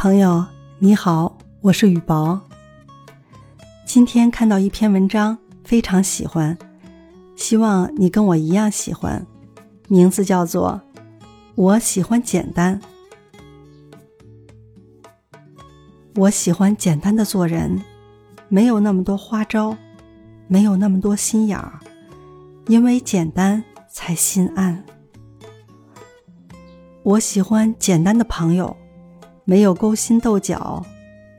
朋友你好，我是雨薄。今天看到一篇文章，非常喜欢，希望你跟我一样喜欢。名字叫做《我喜欢简单》，我喜欢简单的做人，没有那么多花招，没有那么多心眼儿，因为简单才心安。我喜欢简单的朋友，没有勾心斗角，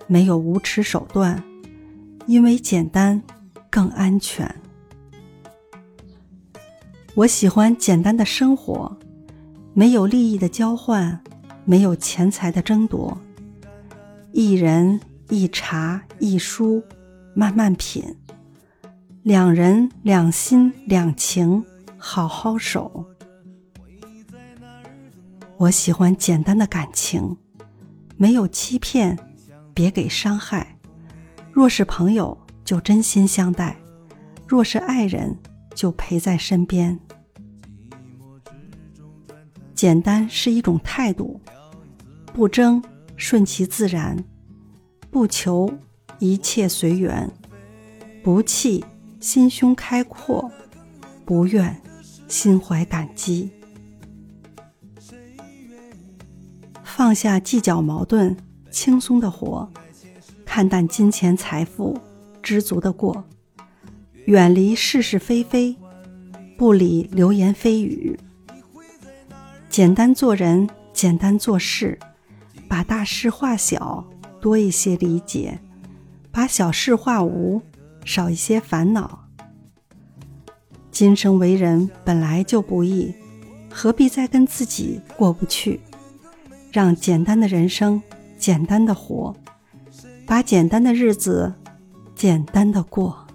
没有无耻手段，因为简单更安全。我喜欢简单的生活，没有利益的交换，没有钱财的争夺，一人一茶一书，慢慢品，两人两心两情，好好守。我喜欢简单的感情，没有欺骗，别给伤害。若是朋友，就真心相待；若是爱人，就陪在身边。简单是一种态度，不争，顺其自然；不求，一切随缘；不气，心胸开阔；不怨，心怀感激。放下计较矛盾，轻松的活；看淡金钱财富，知足的过；远离是是非非，不理流言蜚语。简单做人，简单做事，把大事化小，多一些理解；把小事化无，少一些烦恼。今生为人本来就不易，何必再跟自己过不去？让简单的人生简单的活，把简单的日子简单的过。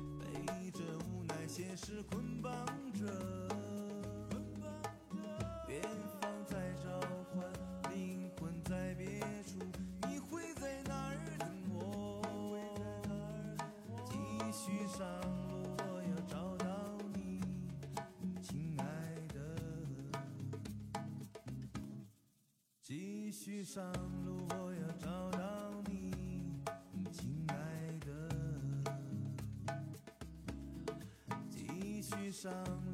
继续上路，我要找到你，亲爱的。继续上路，